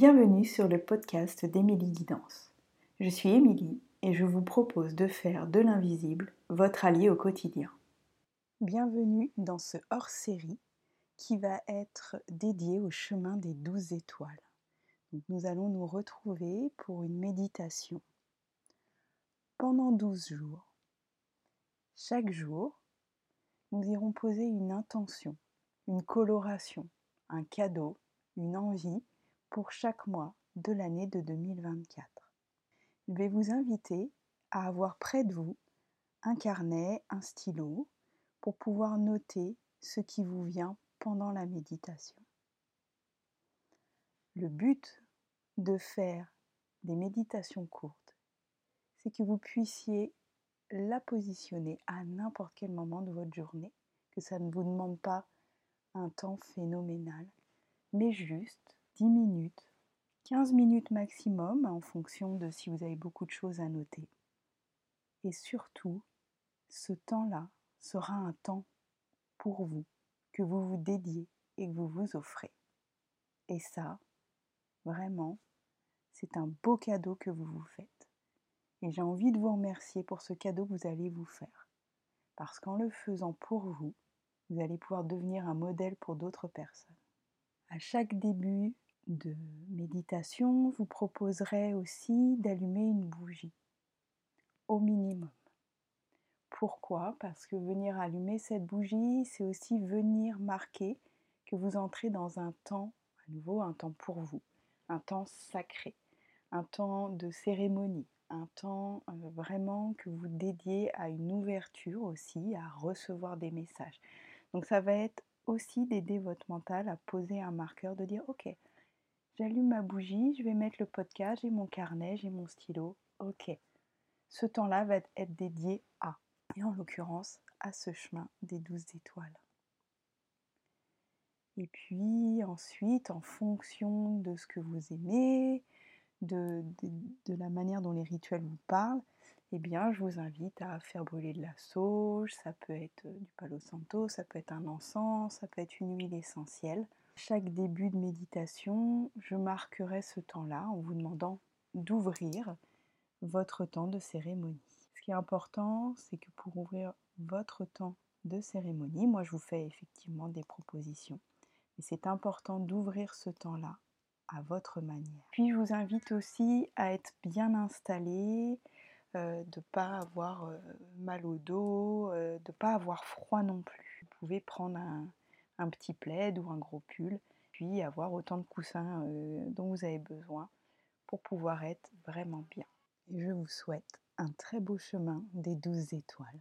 Bienvenue sur le podcast d'Émilie Guidance. Je suis Émilie et je vous propose de faire de l'invisible votre allié au quotidien. Bienvenue dans ce hors-série qui va être dédié au chemin des douze étoiles. nous allons nous retrouver pour une méditation pendant douze jours. Chaque jour, nous irons poser une intention, une coloration, un cadeau, une envie pour chaque mois de l'année de 2024. Je vais vous inviter à avoir près de vous un carnet, un stylo, pour pouvoir noter ce qui vous vient pendant la méditation. Le but de faire des méditations courtes, c'est que vous puissiez la positionner à n'importe quel moment de votre journée, que ça ne vous demande pas un temps phénoménal, mais juste 10 minutes, 15 minutes maximum en fonction de si vous avez beaucoup de choses à noter. Et surtout, ce temps-là sera un temps pour vous, que vous vous dédiez et que vous vous offrez. Et ça, vraiment, c'est un beau cadeau que vous vous faites. Et j'ai envie de vous remercier pour ce cadeau que vous allez vous faire. Parce qu'en le faisant pour vous, vous allez pouvoir devenir un modèle pour d'autres personnes. À chaque début de méditation vous proposerai aussi d'allumer une bougie, au minimum. Pourquoi? Parce que venir allumer cette bougie, c'est aussi venir marquer que vous entrez dans un temps, à nouveau un temps pour vous, un temps sacré, un temps de cérémonie, un temps euh, vraiment que vous dédiez à une ouverture aussi, à recevoir des messages. Donc ça va être aussi d'aider votre mental à poser un marqueur, de dire ok, J'allume ma bougie, je vais mettre le podcast, j'ai mon carnet, j'ai mon stylo. Ok. Ce temps-là va être dédié à, et en l'occurrence, à ce chemin des douze étoiles. Et puis ensuite, en fonction de ce que vous aimez, de, la manière dont les rituels vous parlent, eh bien, je vous invite à faire brûler de la sauge, ça peut être du palo santo, ça peut être un encens, ça peut être une huile essentielle chaque début de méditation, je marquerai ce temps-là en vous demandant d'ouvrir votre temps de cérémonie. Ce qui est important, c'est que pour ouvrir votre temps de cérémonie, moi je vous fais effectivement des propositions, mais c'est important d'ouvrir ce temps-là à votre manière. Puis je vous invite aussi à être bien installé, euh, de ne pas avoir euh, mal au dos, euh, de ne pas avoir froid non plus. Vous pouvez prendre un, petit plaid ou un gros pull, puis avoir autant de coussins dont vous avez besoin pour pouvoir être vraiment bien. Je vous souhaite un très beau chemin des douze étoiles.